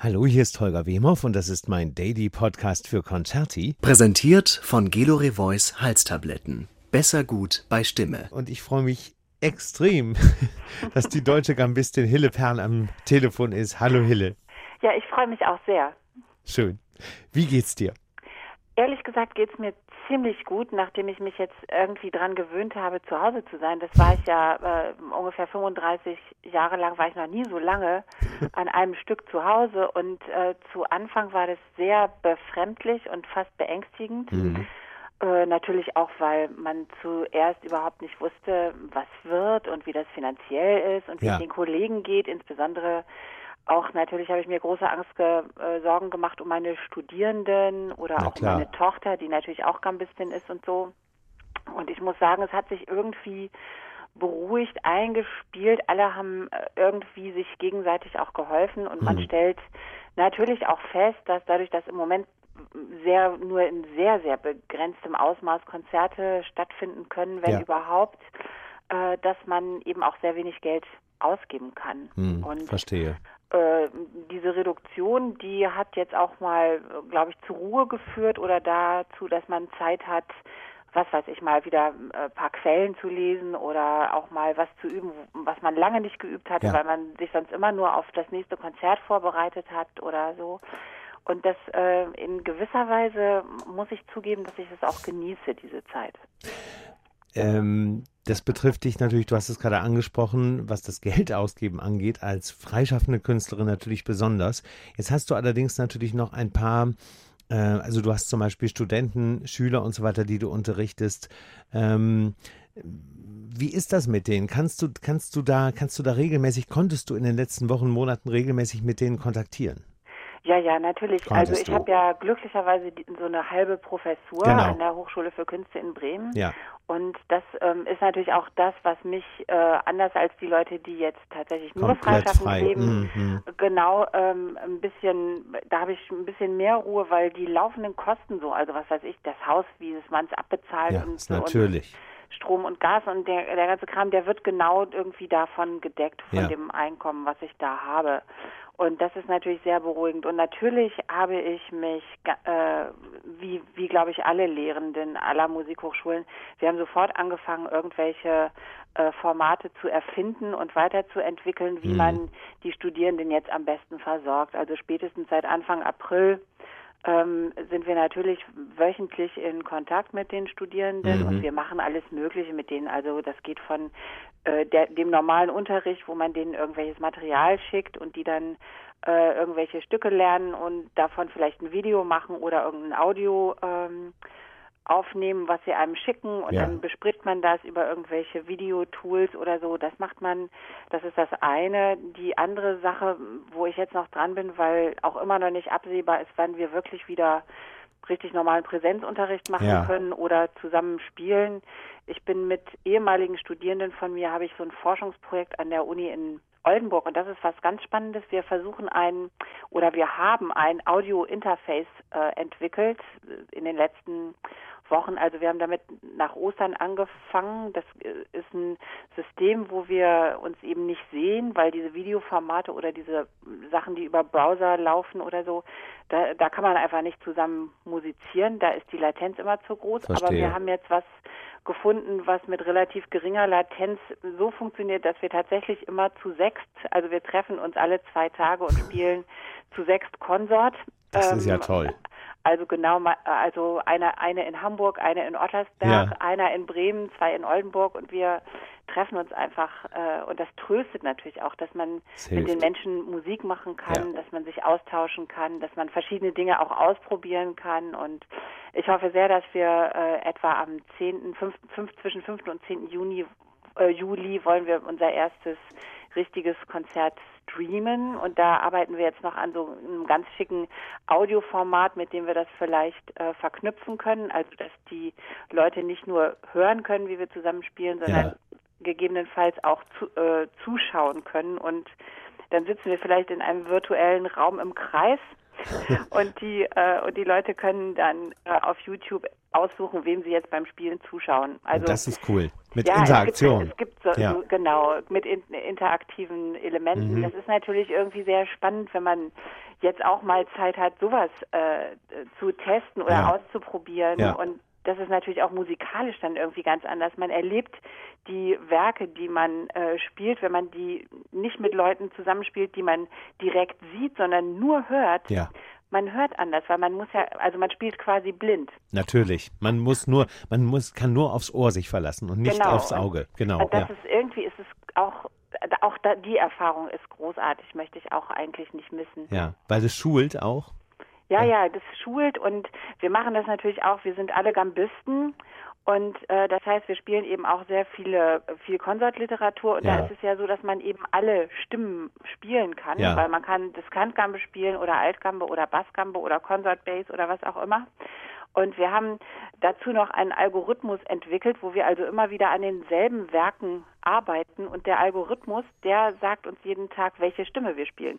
Hallo, hier ist Holger Wemhoff und das ist mein Daily Podcast für Concerti. Präsentiert von Gelore Voice Halstabletten. Besser gut bei Stimme. Und ich freue mich extrem, dass die deutsche Gambistin Hille Perl am Telefon ist. Hallo Hille. Ja, ich freue mich auch sehr. Schön. Wie geht's dir? Ehrlich gesagt geht es mir ziemlich gut, nachdem ich mich jetzt irgendwie dran gewöhnt habe, zu Hause zu sein. Das war ich ja äh, ungefähr 35 Jahre lang, war ich noch nie so lange an einem Stück zu Hause. Und äh, zu Anfang war das sehr befremdlich und fast beängstigend. Mhm. Äh, natürlich auch, weil man zuerst überhaupt nicht wusste, was wird und wie das finanziell ist und wie ja. es den Kollegen geht, insbesondere auch natürlich habe ich mir große Angst, ge, äh, Sorgen gemacht um meine Studierenden oder Na auch klar. um meine Tochter, die natürlich auch Gambistin ist und so. Und ich muss sagen, es hat sich irgendwie beruhigt eingespielt. Alle haben äh, irgendwie sich gegenseitig auch geholfen und mhm. man stellt natürlich auch fest, dass dadurch, dass im Moment sehr nur in sehr sehr begrenztem Ausmaß Konzerte stattfinden können, wenn ja. überhaupt, äh, dass man eben auch sehr wenig Geld ausgeben kann. Hm, und verstehe. Äh, diese Reduktion, die hat jetzt auch mal, glaube ich, zur Ruhe geführt oder dazu, dass man Zeit hat, was weiß ich mal, wieder ein äh, paar Quellen zu lesen oder auch mal was zu üben, was man lange nicht geübt hatte, ja. weil man sich sonst immer nur auf das nächste Konzert vorbereitet hat oder so. Und das äh, in gewisser Weise muss ich zugeben, dass ich es auch genieße, diese Zeit. Ähm, das betrifft dich natürlich, du hast es gerade angesprochen, was das Geld ausgeben angeht, als freischaffende Künstlerin natürlich besonders. Jetzt hast du allerdings natürlich noch ein paar äh, also du hast zum Beispiel Studenten, Schüler und so weiter, die du unterrichtest. Ähm, wie ist das mit denen? Kannst du, kannst du da, kannst du da regelmäßig, konntest du in den letzten Wochen, Monaten regelmäßig mit denen kontaktieren? Ja, ja, natürlich. Konntest also ich habe ja glücklicherweise so eine halbe Professur genau. an der Hochschule für Künste in Bremen. Ja. Und das ähm, ist natürlich auch das, was mich äh, anders als die Leute, die jetzt tatsächlich nur freischaffend frei. leben, mhm. genau ähm, ein bisschen, da habe ich ein bisschen mehr Ruhe, weil die laufenden Kosten so, also was weiß ich, das Haus, wie man es abbezahlt ja, und so natürlich. Und Strom und Gas und der, der ganze Kram, der wird genau irgendwie davon gedeckt, von ja. dem Einkommen, was ich da habe. Und das ist natürlich sehr beruhigend. Und natürlich habe ich mich, äh, wie, wie glaube ich alle Lehrenden aller Musikhochschulen, wir haben sofort angefangen, irgendwelche äh, Formate zu erfinden und weiterzuentwickeln, wie mhm. man die Studierenden jetzt am besten versorgt. Also spätestens seit Anfang April ähm, sind wir natürlich wöchentlich in Kontakt mit den Studierenden mhm. und wir machen alles Mögliche mit denen. Also das geht von äh, der, dem normalen Unterricht, wo man denen irgendwelches Material schickt und die dann äh, irgendwelche Stücke lernen und davon vielleicht ein Video machen oder irgendein Audio ähm, aufnehmen, was sie einem schicken und ja. dann bespricht man das über irgendwelche Videotools oder so. Das macht man, das ist das eine. Die andere Sache, wo ich jetzt noch dran bin, weil auch immer noch nicht absehbar ist, wann wir wirklich wieder richtig normalen Präsenzunterricht machen ja. können oder zusammen spielen. Ich bin mit ehemaligen Studierenden von mir, habe ich so ein Forschungsprojekt an der Uni in Oldenburg und das ist was ganz Spannendes. Wir versuchen ein oder wir haben ein Audio-Interface äh, entwickelt in den letzten Wochen. Also wir haben damit nach Ostern angefangen. Das äh, ist ein System, wo wir uns eben nicht sehen, weil diese Videoformate oder diese Sachen, die über Browser laufen oder so, da, da kann man einfach nicht zusammen musizieren. Da ist die Latenz immer zu groß. Verstehe. Aber wir haben jetzt was gefunden, was mit relativ geringer Latenz so funktioniert, dass wir tatsächlich immer zu sechst, also wir treffen uns alle zwei Tage und spielen zu sechst Konsort. Das ähm, ist ja ähm, toll. Also genau, also eine, eine in Hamburg, eine in Ottersberg, ja. einer in Bremen, zwei in Oldenburg und wir treffen uns einfach äh, und das tröstet natürlich auch, dass man mit den Menschen Musik machen kann, ja. dass man sich austauschen kann, dass man verschiedene Dinge auch ausprobieren kann und ich hoffe sehr, dass wir äh, etwa am 10., 5, 5, zwischen 5. und 10. Juni, äh, Juli wollen wir unser erstes richtiges Konzert streamen. Und da arbeiten wir jetzt noch an so einem ganz schicken Audioformat, mit dem wir das vielleicht äh, verknüpfen können, also dass die Leute nicht nur hören können, wie wir zusammen spielen, sondern ja. gegebenenfalls auch zu, äh, zuschauen können. Und dann sitzen wir vielleicht in einem virtuellen Raum im Kreis. Und die äh, und die Leute können dann äh, auf YouTube aussuchen, wem sie jetzt beim Spielen zuschauen. Also das ist cool. Mit ja, Interaktion. Es gibt, es gibt so, Ja. genau, mit in, interaktiven Elementen. Mhm. Das ist natürlich irgendwie sehr spannend, wenn man jetzt auch mal Zeit hat, sowas äh, zu testen oder Ja. auszuprobieren. Ja. Und das ist natürlich auch musikalisch dann irgendwie ganz anders. Man erlebt die Werke, die man äh, spielt, wenn man die nicht mit Leuten zusammenspielt, die man direkt sieht, sondern nur hört. Ja. Man hört anders, weil man muss ja, also man spielt quasi blind. Natürlich. Man muss nur, man muss, kann nur aufs Ohr sich verlassen und nicht Genau. aufs Auge. Genau. Und das Ja. ist irgendwie ist es auch auch da, die Erfahrung ist großartig, möchte ich auch eigentlich nicht missen. ja. Weil es schult auch. Ja, ja, das schult und wir machen das natürlich auch. Wir sind alle Gambisten und äh, das heißt, wir spielen eben auch sehr viele viel Konsortliteratur und Ja. da ist es ja so, dass man eben alle Stimmen spielen kann, Ja. weil man kann Diskantgambe spielen oder Altgambe oder Bassgambe oder Consort Bass oder was auch immer. Und wir haben dazu noch einen Algorithmus entwickelt, wo wir also immer wieder an denselben Werken arbeiten und der Algorithmus, der sagt uns jeden Tag, welche Stimme wir spielen.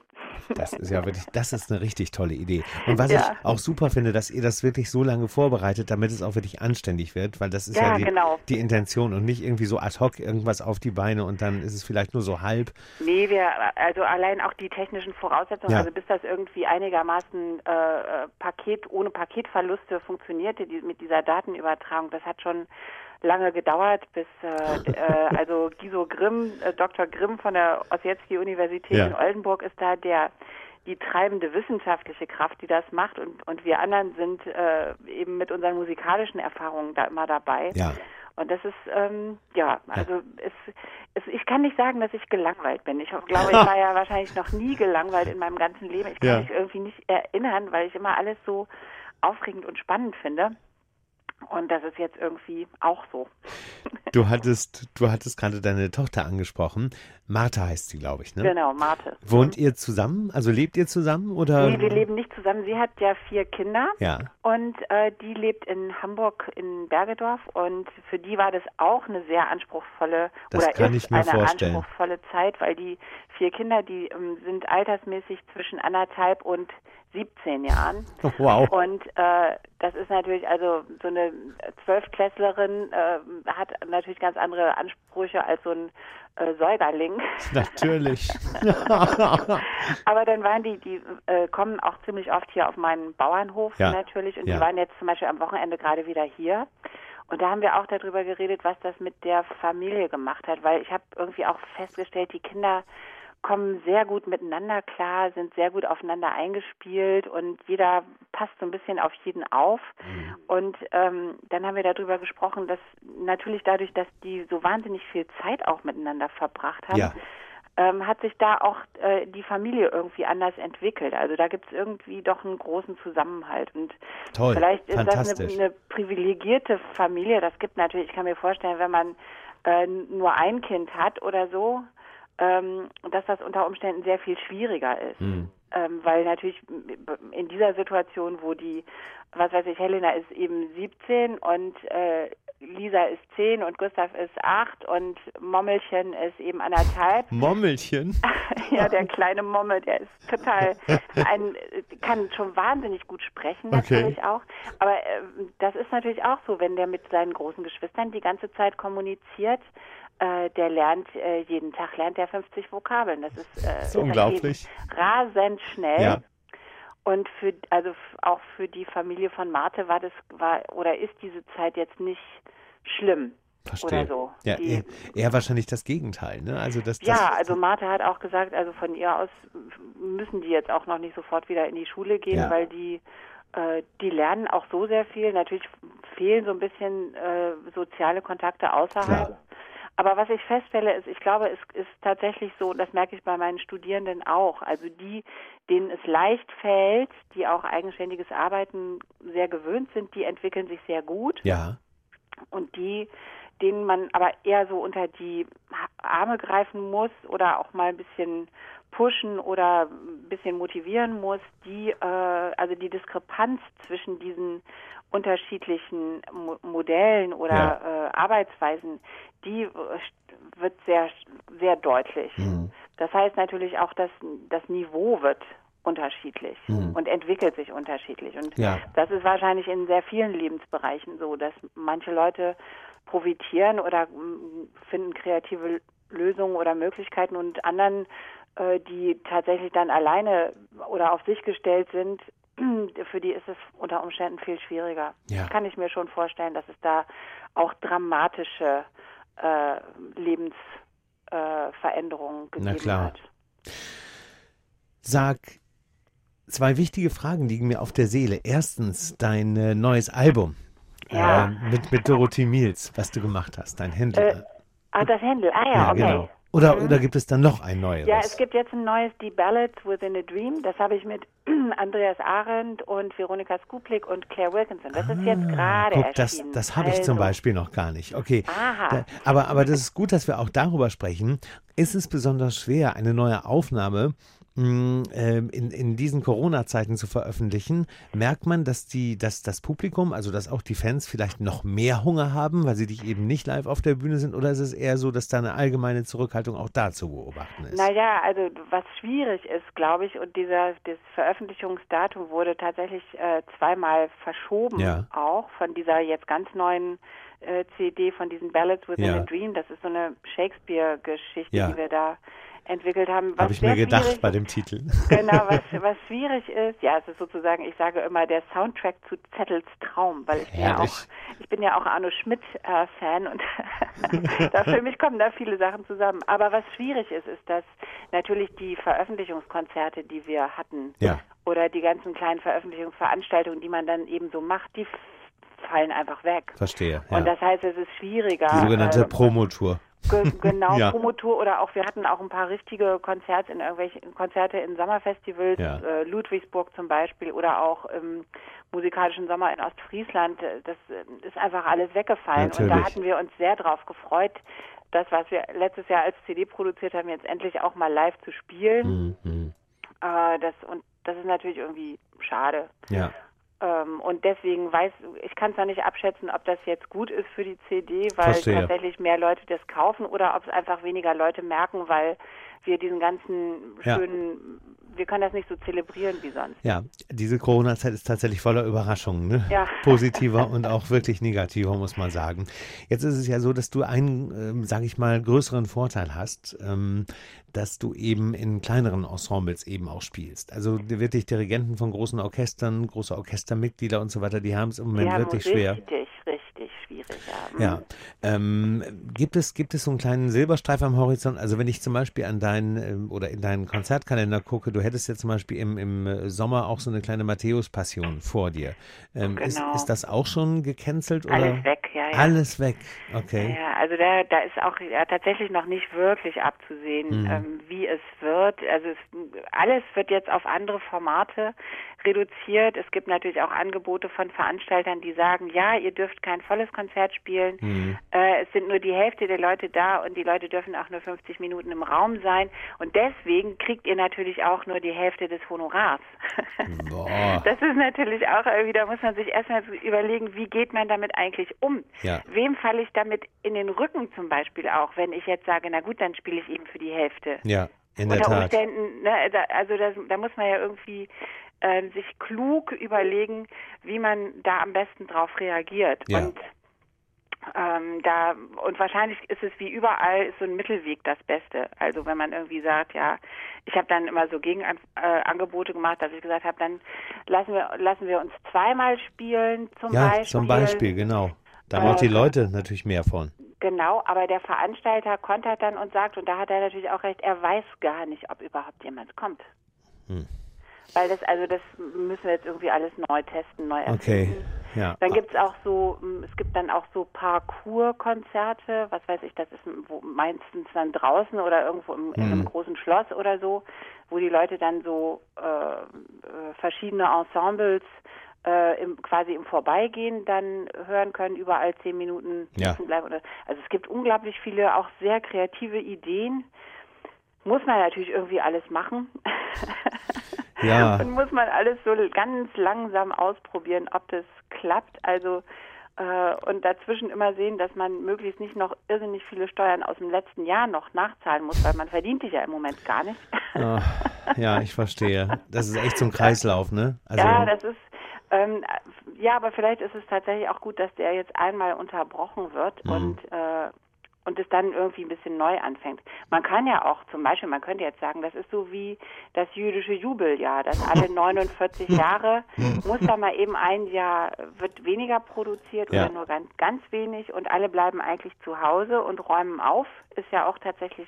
Das ist ja wirklich, das ist eine richtig tolle Idee. Und was Ja. ich auch super finde, dass ihr das wirklich so lange vorbereitet, damit es auch wirklich anständig wird, weil das ist ja, Ja, die, genau. die Intention und nicht irgendwie so ad hoc irgendwas auf die Beine und dann ist es vielleicht nur so halb. Nee, wir, also allein auch die technischen Voraussetzungen, Ja. also bis das irgendwie einigermaßen äh, äh, Paket, ohne Paketverluste funktionierte die, mit dieser Datenübertragung, das hat schon lange gedauert, bis äh, äh, also Giso Grimm, äh, Dr. Grimm von der Ossietzky-Universität Ja. in Oldenburg ist da der die treibende wissenschaftliche Kraft, die das macht und, und wir anderen sind äh, eben mit unseren musikalischen Erfahrungen da immer dabei. Ja. Und das ist, ähm, ja, also es, es, ich kann nicht sagen, dass ich gelangweilt bin. Ich glaube, ich war ja wahrscheinlich noch nie gelangweilt in meinem ganzen Leben. Ich kann Ja. mich irgendwie nicht erinnern, weil ich immer alles so aufregend und spannend finde. Und das ist jetzt irgendwie auch so. Du hattest, du hattest gerade deine Tochter angesprochen. Martha heißt sie, glaube ich, ne? Genau, Marte. Wohnt ihr zusammen? Also lebt ihr zusammen oder? Nee, wir leben nicht zusammen. Sie hat ja vier Kinder Ja. und äh, die lebt in Hamburg in Bergedorf und für die war das auch eine sehr anspruchsvolle Das oder kann ist ich mir eine vorstellen. anspruchsvolle Zeit, weil die vier Kinder, die ähm, sind altersmäßig zwischen anderthalb und 17 Jahren. Wow. Und äh, das ist natürlich, also so eine Zwölfklässlerin äh, hat natürlich ganz andere Ansprüche als so ein äh, Säugerling. Natürlich. Aber dann waren die, die äh, kommen auch ziemlich oft hier auf meinen Bauernhof Ja. natürlich und Ja. die waren jetzt zum Beispiel am Wochenende gerade wieder hier. Und da haben wir auch darüber geredet, was das mit der Familie gemacht hat, weil ich habe irgendwie auch festgestellt, die Kinder kommen sehr gut miteinander klar, sind sehr gut aufeinander eingespielt und jeder passt so ein bisschen auf jeden auf. Mhm. Und ähm, dann haben wir darüber gesprochen, dass natürlich dadurch, dass die so wahnsinnig viel Zeit auch miteinander verbracht haben, Ja. ähm, hat sich da auch äh, die Familie irgendwie anders entwickelt. Also da gibt es irgendwie doch einen großen Zusammenhalt. Und Toll. vielleicht ist das eine, eine privilegierte Familie. Das gibt natürlich, ich kann mir vorstellen, wenn man äh, nur ein Kind hat oder so, ähm, dass das unter Umständen sehr viel schwieriger ist. Hm. Ähm, weil natürlich in dieser Situation, wo die, was weiß ich, Helena ist eben 17 und äh, Lisa ist 10 und Gustav ist 8 und Mommelchen ist eben anderthalb. Mommelchen. ja, der kleine Momme, der ist total ein, kann schon wahnsinnig gut sprechen Okay. natürlich auch. Aber äh, das ist natürlich auch so, wenn der mit seinen großen Geschwistern die ganze Zeit kommuniziert. Äh, der lernt äh, jeden Tag lernt der 50 Vokabeln. Das ist, äh, ist unglaublich. rasend schnell. Ja. Und für also auch für die Familie von Marte war das war oder ist diese Zeit jetzt nicht schlimm Verstehe. oder so. Ja, Die- eher, eher wahrscheinlich das Gegenteil, ne? Also das, das ja, also Martha hat auch gesagt, also von ihr aus müssen die jetzt auch noch nicht sofort wieder in die Schule gehen, Ja. weil die äh, die lernen auch so sehr viel. Natürlich fehlen so ein bisschen äh, soziale Kontakte außerhalb. Klar. Aber was ich feststelle, ist, ich glaube, es ist tatsächlich so, und das merke ich bei meinen Studierenden auch, also die, denen es leicht fällt, die auch eigenständiges Arbeiten sehr gewöhnt sind, die entwickeln sich sehr gut. Ja, und die, denen man aber eher so unter die Arme greifen muss oder auch mal ein bisschen pushen oder ein bisschen motivieren muss, die, äh, also die Diskrepanz zwischen diesen unterschiedlichen Mo Modellen oder äh, Arbeitsweisen, die äh, wird sehr, sehr deutlich. Mhm. Das heißt natürlich auch, dass das Niveau wird unterschiedlich Mhm. und entwickelt sich unterschiedlich. Und Ja. das ist wahrscheinlich in sehr vielen Lebensbereichen so, dass manche Leute profitieren oder finden kreative Lösungen oder Möglichkeiten und anderen, äh, die tatsächlich dann alleine oder auf sich gestellt sind, für die ist es unter Umständen viel schwieriger. Ja. Kann ich mir schon vorstellen, dass es da auch dramatische äh, Lebensveränderungen äh, gegeben Na klar. hat. Sag, zwei wichtige Fragen liegen mir auf der Seele. Erstens, dein äh, neues Album ja. äh, mit, mit Dorothee Miels, was du gemacht hast, dein Händel. Äh, ah, das Händel, ah ja, ja okay. Genau. Oder, mhm. oder gibt es dann noch ein neues? Ja, es gibt jetzt ein neues Die Ballads Within a Dream. Das habe ich mit Andreas Arendt und Veronika Skuplik und Claire Wilkinson. Das ah, ist jetzt ah, gerade erschienen. Das, das habe ich also. zum Beispiel noch gar nicht. Okay. Aha. Da, aber, aber das ist gut, dass wir auch darüber sprechen. Ist es besonders schwer, eine neue Aufnahme ähm, in, in diesen Corona-Zeiten zu veröffentlichen, merkt man, dass, die, dass das Publikum, also dass auch die Fans vielleicht noch mehr Hunger haben, weil sie dich eben nicht live auf der Bühne sind? Oder ist es eher so, dass da eine allgemeine Zurückhaltung auch da zu beobachten ist? Naja, also was schwierig ist, glaube ich, und dieser das Veröffentlichungsdatum wurde tatsächlich äh, zweimal verschoben, ja. auch von dieser jetzt ganz neuen äh, CD von diesen Ballads Within ja. a Dream. Das ist so eine Shakespeare-Geschichte, ja. die wir da entwickelt haben. Habe ich mir gedacht bei dem Titel. Genau, was, was schwierig ist, ja, es ist sozusagen, ich sage immer, der Soundtrack zu Zettels Traum, weil ich bin ja auch, ich bin ja auch Arno Schmidt-Fan äh, und da für mich kommen da viele Sachen zusammen. Aber was schwierig ist, ist, dass natürlich die Veröffentlichungskonzerte, die wir hatten, ja. oder die ganzen kleinen Veröffentlichungsveranstaltungen, die man dann eben so macht, die fallen einfach weg. Verstehe. Ja. Und das heißt, es ist schwieriger. Die sogenannte äh, Promotour. Ge genau, ja. Promotour oder auch wir hatten auch ein paar richtige Konzerte in irgendwelchen Konzerte in Sommerfestivals, ja. äh, Ludwigsburg zum Beispiel oder auch im musikalischen Sommer in Ostfriesland. Das äh, ist einfach alles weggefallen Natürlich. und da hatten wir uns sehr drauf gefreut, das, was wir letztes Jahr als CD produziert haben, jetzt endlich auch mal live zu spielen. Mhm. Äh, das und das ist natürlich irgendwie schade. Ja. Ähm, und deswegen weiß ich kann es noch nicht abschätzen, ob das jetzt gut ist für die CD, weil Verstehe. tatsächlich mehr Leute das kaufen oder ob es einfach weniger Leute merken, weil wir diesen ganzen schönen wir können das nicht so zelebrieren wie sonst. Ja, diese Corona-Zeit ist tatsächlich voller Überraschungen, ne? ja. positiver und auch wirklich negativer, muss man sagen. Jetzt ist es ja so, dass du einen, ähm, sage ich mal, größeren Vorteil hast, ähm, dass du eben in kleineren Ensembles eben auch spielst. Also wirklich Dirigenten von großen Orchestern, große Orchestermitglieder und so weiter, die haben es im Moment wirklich schwer. Richtig schwierig. Ja. ja. Ähm, gibt es gibt es so einen kleinen Silberstreif am Horizont? Also wenn ich zum Beispiel an deinen ähm, oder in deinen Konzertkalender gucke, du hättest jetzt zum Beispiel im, im Sommer auch so eine kleine Matthäus-Passion vor dir. Ähm, genau. ist, ist das auch schon gecancelt oder? Alles weg, ja, ja. Alles weg, okay. Ja, also da, da ist auch ja, tatsächlich noch nicht wirklich abzusehen, mhm. ähm, wie es wird. Also es, alles wird jetzt auf andere Formate reduziert. Es gibt natürlich auch Angebote von Veranstaltern, die sagen, ja, ihr dürft kein volles Konzert spielen. Mhm. Äh, es sind nur die Hälfte der Leute da und die Leute dürfen auch nur 50 Minuten im Raum sein. Und deswegen kriegt ihr natürlich auch nur die Hälfte des Honorars. Boah. Das ist natürlich auch irgendwie, da muss man sich erstmal überlegen, wie geht man damit eigentlich um? Ja. Wem falle ich damit in den Rücken zum Beispiel auch, wenn ich jetzt sage, na gut, dann spiele ich eben für die Hälfte. Ja. In der Unter Umständen, ne, also das, da muss man ja irgendwie äh, sich klug überlegen, wie man da am besten drauf reagiert. Ja. Und ähm, da und wahrscheinlich ist es wie überall ist so ein Mittelweg das Beste. Also wenn man irgendwie sagt, ja, ich habe dann immer so Gegenangebote äh, gemacht, dass ich gesagt habe, dann lassen wir lassen wir uns zweimal spielen zum ja, Beispiel. zum Beispiel, genau. Da haben äh, die Leute natürlich mehr von. Genau, aber der Veranstalter kontert dann und sagt, und da hat er natürlich auch recht, er weiß gar nicht, ob überhaupt jemand kommt. Hm. Weil das, also das müssen wir jetzt irgendwie alles neu testen, neu erfinden. Okay, ja. Dann gibt es auch so, es gibt dann auch so Parcours-Konzerte, was weiß ich, das ist meistens dann draußen oder irgendwo im, in einem mhm. großen Schloss oder so, wo die Leute dann so äh, äh, verschiedene Ensembles äh, im, quasi im Vorbeigehen dann hören können, überall zehn Minuten ja. bleiben. Also es gibt unglaublich viele auch sehr kreative Ideen. Muss man natürlich irgendwie alles machen. Ja. Und muss man alles so ganz langsam ausprobieren, ob das klappt. Also äh, und dazwischen immer sehen, dass man möglichst nicht noch irrsinnig viele Steuern aus dem letzten Jahr noch nachzahlen muss, weil man verdient sich ja im Moment gar nicht. Oh, ja, ich verstehe. Das ist echt so ein Kreislauf, ne? Also, ja, das ist Ähm, ja, aber vielleicht ist es tatsächlich auch gut, dass der jetzt einmal unterbrochen wird mhm. und äh, und es dann irgendwie ein bisschen neu anfängt. Man kann ja auch zum Beispiel, man könnte jetzt sagen, das ist so wie das jüdische Jubeljahr, dass alle 49 Jahre muss da mal eben ein Jahr, wird weniger produziert ja. oder nur ganz, ganz wenig und alle bleiben eigentlich zu Hause und räumen auf. Ist ja auch tatsächlich,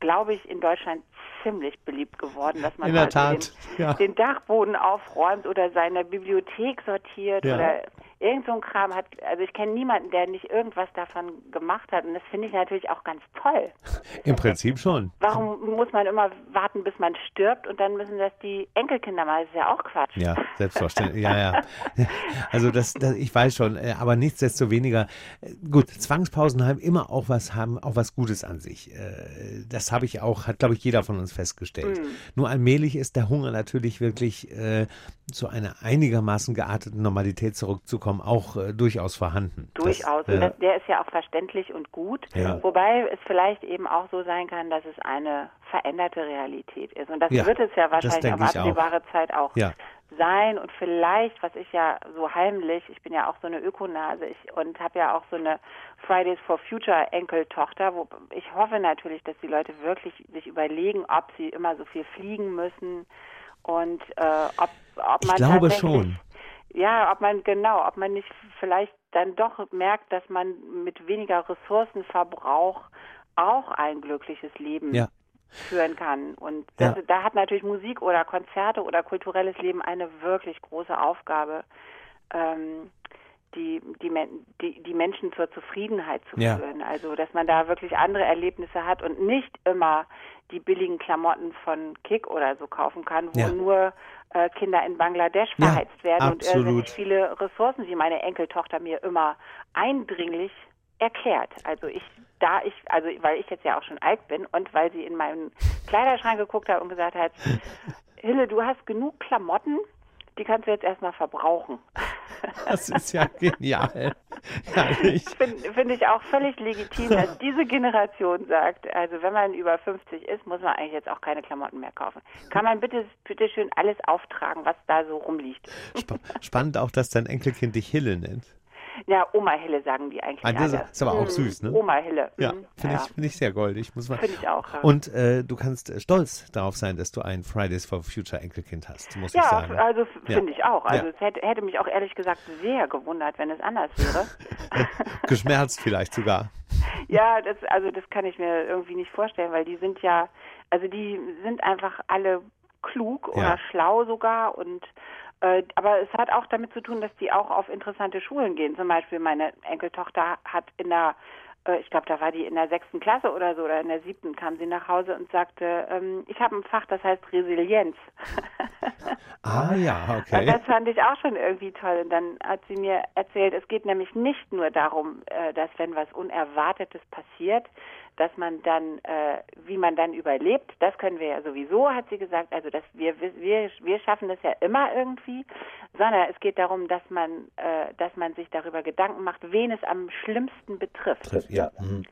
glaube ich, in Deutschland ziemlich beliebt geworden, dass man also den, ja. den, Dachboden aufräumt oder seine Bibliothek sortiert ja. oder irgend so ein Kram hat, also ich kenne niemanden, der nicht irgendwas davon gemacht hat und das finde ich natürlich auch ganz toll. Im Prinzip schon. Warum muss man immer warten, bis man stirbt und dann müssen das die Enkelkinder mal, das ist ja auch Quatsch. Ja, selbstverständlich, ja, ja. Also das, das, ich weiß schon, äh, aber nichtsdestoweniger, äh, gut, Zwangspausen haben immer auch was, haben auch was Gutes an sich. Äh, das habe ich auch, hat glaube ich jeder von uns festgestellt. Mhm. Nur allmählich ist der Hunger natürlich wirklich äh, zu einer einigermaßen gearteten Normalität zurückzukommen Raum auch äh, durchaus vorhanden. Durchaus. Das, äh, das, der ist ja auch verständlich und gut. Ja. Wobei es vielleicht eben auch so sein kann, dass es eine veränderte Realität ist. Und das ja, wird es ja wahrscheinlich auf absehbare auch. Zeit auch ja. sein. Und vielleicht, was ich ja so heimlich, ich bin ja auch so eine Ökonase ich, und habe ja auch so eine Fridays for Future Enkeltochter, wo ich hoffe natürlich, dass die Leute wirklich sich überlegen, ob sie immer so viel fliegen müssen und äh, ob, ob man ich glaube schon ja, ob man genau, ob man nicht vielleicht dann doch merkt, dass man mit weniger Ressourcenverbrauch auch ein glückliches Leben ja. führen kann. Und das, ja. da hat natürlich Musik oder Konzerte oder kulturelles Leben eine wirklich große Aufgabe. Ähm, die, die, die, die Menschen zur Zufriedenheit zu ja. führen. Also, dass man da wirklich andere Erlebnisse hat und nicht immer die billigen Klamotten von Kick oder so kaufen kann, wo nur äh, Kinder in Bangladesch verheizt ja, werden absolut. und irrsinnig viele Ressourcen, wie meine Enkeltochter mir immer eindringlich erklärt. Also ich da ich, also weil ich jetzt ja auch schon alt bin und weil sie in meinen Kleiderschrank geguckt hat und gesagt hat, Hille, du hast genug Klamotten, die kannst du jetzt erstmal verbrauchen. Das ist ja genial. Finde find ich auch völlig legitim, dass diese Generation sagt, also wenn man über 50 ist, muss man eigentlich jetzt auch keine Klamotten mehr kaufen. Kann man bitte, bitte schön alles auftragen, was da so rumliegt. Spannend auch, dass dein Enkelkind dich Hille nennt. Ja, Oma Hille sagen die eigentlich. Ah, das alle. ist aber auch süß, ne? Oma Hille. Ja, mhm. finde ja. ich, find ich sehr goldig. Finde ich auch. Ja. Und äh, du kannst äh, stolz darauf sein, dass du ein Fridays for Future Enkelkind hast, muss ja, ich sagen. Also finde ich auch. Also es hätte, hätte, mich auch ehrlich gesagt sehr gewundert, wenn es anders wäre. Geschmerzt vielleicht sogar. Ja, das, also das kann ich mir irgendwie nicht vorstellen, weil die sind ja, also die sind einfach alle klug oder schlau sogar und aber es hat auch damit zu tun, dass die auch auf interessante Schulen gehen. Zum Beispiel meine Enkeltochter hat in der äh, ich glaube, da war die in der sechsten Klasse oder so, oder in der siebten kam sie nach Hause und sagte, ähm, ich habe ein Fach, das heißt Resilienz. ah ja, okay. Und das fand ich auch schon irgendwie toll. Und dann hat sie mir erzählt, es geht nämlich nicht nur darum, äh, dass wenn was Unerwartetes passiert, dass man dann, äh, wie man dann überlebt, das können wir ja sowieso, hat sie gesagt. Also dass wir wir wir schaffen das ja immer irgendwie, sondern es geht darum, dass man äh, dass man sich darüber Gedanken macht, wen es am schlimmsten betrifft. Ja. Mhm.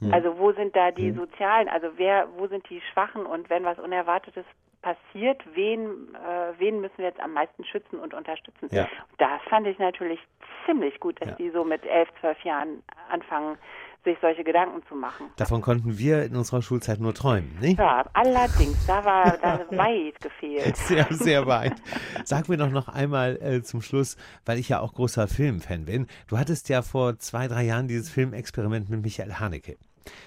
Mhm. Also wo sind da die mhm. sozialen, also wer, wo sind die Schwachen und wenn was Unerwartetes passiert, wen, äh, wen müssen wir jetzt am meisten schützen und unterstützen? Ja. Das fand ich natürlich ziemlich gut, dass ja. die so mit elf, zwölf Jahren anfangen, sich solche Gedanken zu machen. Davon konnten wir in unserer Schulzeit nur träumen, nicht? Ja, allerdings, da war da weit gefehlt. Sehr, sehr weit. Sag mir doch noch einmal äh, zum Schluss, weil ich ja auch großer Filmfan bin. Du hattest ja vor zwei, drei Jahren dieses Filmexperiment mit Michael Haneke.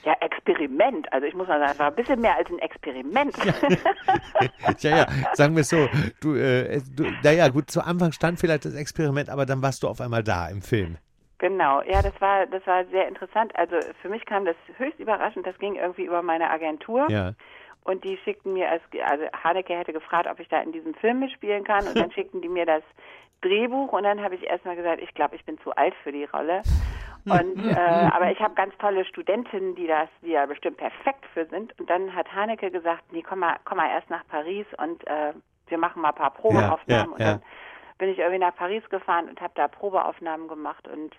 Ja, Experiment. Also ich muss mal sagen, es war ein bisschen mehr als ein Experiment. Ja, ja, ja. sagen wir so. Du, äh, du, naja, gut, zu Anfang stand vielleicht das Experiment, aber dann warst du auf einmal da im Film. Genau, ja, das war, das war sehr interessant. Also für mich kam das höchst überraschend. Das ging irgendwie über meine Agentur. Ja. Und die schickten mir, als, also Haneke hätte gefragt, ob ich da in diesem Film mitspielen kann. Und dann schickten die mir das Drehbuch. Und dann habe ich erstmal gesagt, ich glaube, ich bin zu alt für die Rolle. Und äh, aber ich habe ganz tolle Studentinnen, die das, die ja bestimmt perfekt für sind. Und dann hat Haneke gesagt, nee, komm mal, komm mal erst nach Paris und äh, wir machen mal ein paar Probeaufnahmen. Ja, ja, und dann bin ich irgendwie nach Paris gefahren und habe da Probeaufnahmen gemacht und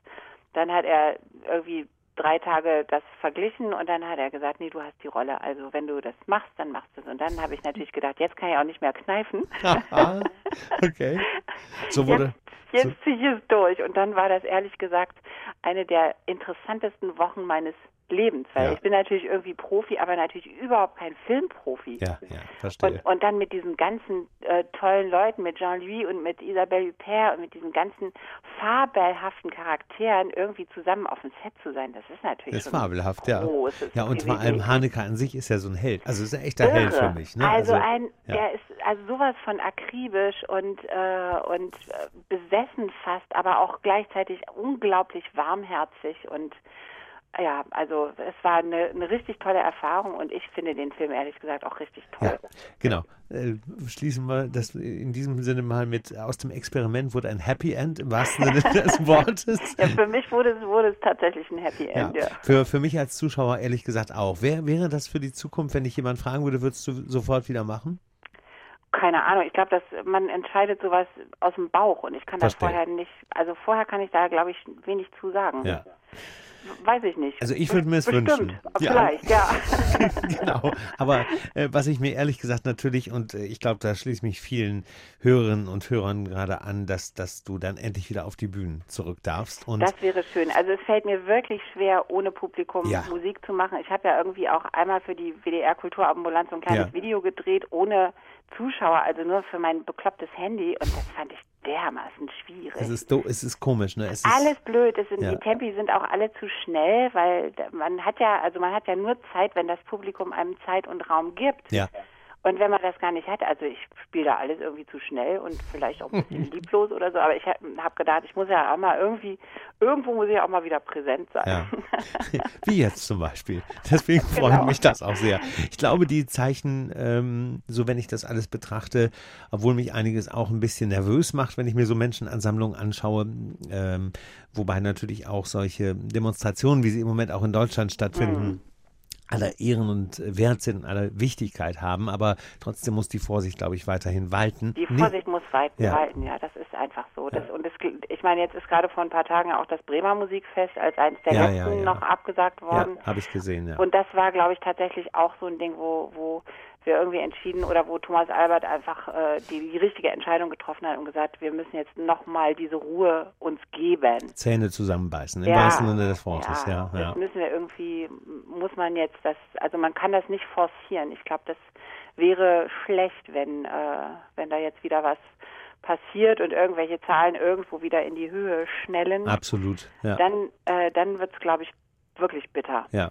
dann hat er irgendwie drei Tage das verglichen und dann hat er gesagt, nee, du hast die Rolle. Also wenn du das machst, dann machst du es. Und dann habe ich natürlich gedacht, jetzt kann ich auch nicht mehr kneifen. okay. So wurde, jetzt ziehe ich es durch. Und dann war das ehrlich gesagt eine der interessantesten Wochen meines Lebens, weil ja. ich bin natürlich irgendwie Profi, aber natürlich überhaupt kein Filmprofi. Ja, ja, verstehe. Und, und dann mit diesen ganzen äh, tollen Leuten, mit Jean-Louis und mit Isabelle Huppert und mit diesen ganzen fabelhaften Charakteren irgendwie zusammen auf dem Set zu sein, das ist natürlich das ist fabelhaft, ja. Ja, und vor allem Haneke an sich ist ja so ein Held. Also ist ein echter Irre. Held für mich. Ne? Also, also ein, ja. der ist also sowas von akribisch und äh, und äh, besessen fast, aber auch gleichzeitig unglaublich warmherzig und ja, also es war eine, eine, richtig tolle Erfahrung und ich finde den Film ehrlich gesagt auch richtig toll. Ja, genau. Äh, schließen wir das in diesem Sinne mal mit aus dem Experiment wurde ein Happy End im wahrsten Sinne des Wortes. ja, für mich wurde es, wurde es tatsächlich ein Happy End. Ja. ja. Für, für mich als Zuschauer ehrlich gesagt auch. Wär, wäre das für die Zukunft, wenn dich jemand fragen würde, würdest du sofort wieder machen? keine Ahnung. Ich glaube, dass man entscheidet sowas aus dem Bauch und ich kann das vorher nicht. Also vorher kann ich da, glaube ich, wenig zu sagen. Ja weiß ich nicht. Also ich würde mir es wünschen. Vielleicht, ja. genau. Aber äh, was ich mir ehrlich gesagt natürlich, und äh, ich glaube, da schließt mich vielen Hörerinnen und Hörern gerade an, dass, dass du dann endlich wieder auf die Bühnen zurück darfst. Und das wäre schön. Also es fällt mir wirklich schwer, ohne Publikum ja. Musik zu machen. Ich habe ja irgendwie auch einmal für die WDR Kulturambulanz so ein kleines ja. Video gedreht, ohne Zuschauer, also nur für mein beklopptes Handy. Und das fand ich dermaßen schwierig. Es ist, do, es ist komisch, ne? Es alles blöd. Es sind, ja. Die Tempi sind auch alle zu schnell, weil man hat ja, also man hat ja nur Zeit, wenn das Publikum einem Zeit und Raum gibt. Ja. Und wenn man das gar nicht hat, also ich spiele da alles irgendwie zu schnell und vielleicht auch ein bisschen lieblos oder so, aber ich habe hab gedacht, ich muss ja auch mal irgendwie, irgendwo muss ich auch mal wieder präsent sein. Ja. Wie jetzt zum Beispiel. Deswegen freut genau. mich das auch sehr. Ich glaube, die Zeichen, ähm, so wenn ich das alles betrachte, obwohl mich einiges auch ein bisschen nervös macht, wenn ich mir so Menschenansammlungen anschaue, ähm, wobei natürlich auch solche Demonstrationen, wie sie im Moment auch in Deutschland stattfinden, mhm aller Ehren und Wert sind, aller Wichtigkeit haben, aber trotzdem muss die Vorsicht, glaube ich, weiterhin walten. Die Vorsicht nee. muss weit ja. walten, ja, das ist einfach so. Das, ja. Und das, ich meine, jetzt ist gerade vor ein paar Tagen auch das Bremer Musikfest als eines der ja, letzten noch abgesagt worden. Ja, habe ich gesehen, ja. Und das war, glaube ich, tatsächlich auch so ein Ding, wo, wo wir irgendwie entschieden oder wo Thomas Albert einfach äh, die, die, richtige Entscheidung getroffen hat und gesagt, wir müssen jetzt nochmal diese Ruhe uns geben. Zähne zusammenbeißen, im ja, wahrsten Sinne des Wortes, ja, ja. Das müssen wir irgendwie, muss man jetzt das, also man kann das nicht forcieren. Ich glaube, das wäre schlecht, wenn, äh, wenn da jetzt wieder was passiert und irgendwelche Zahlen irgendwo wieder in die Höhe schnellen. Absolut, ja. Dann, äh, dann wird es, glaube ich, wirklich bitter. Ja.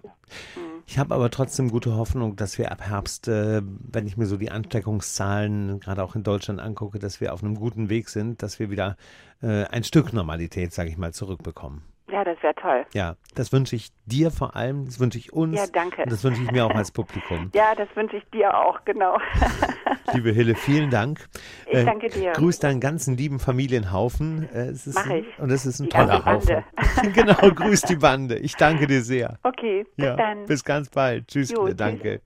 Mhm. Ich habe aber trotzdem gute Hoffnung, dass wir ab Herbst, äh, wenn ich mir so die Ansteckungszahlen gerade auch in Deutschland angucke, dass wir auf einem guten Weg sind, dass wir wieder äh, ein Stück Normalität, sage ich mal, zurückbekommen. Ja, das wäre toll. Ja, das wünsche ich dir vor allem, das wünsche ich uns. Ja, danke. Und das wünsche ich mir auch als Publikum. ja, das wünsche ich dir auch, genau. Liebe Hille, vielen Dank. Ich äh, danke dir. Grüß deinen ganzen lieben Familienhaufen. Äh, es ist, Mach ich. Und es ist ein die toller Haufen. genau, grüß die Bande. Ich danke dir sehr. Okay, bis ja, dann. Bis ganz bald. Tschüss, jo, danke.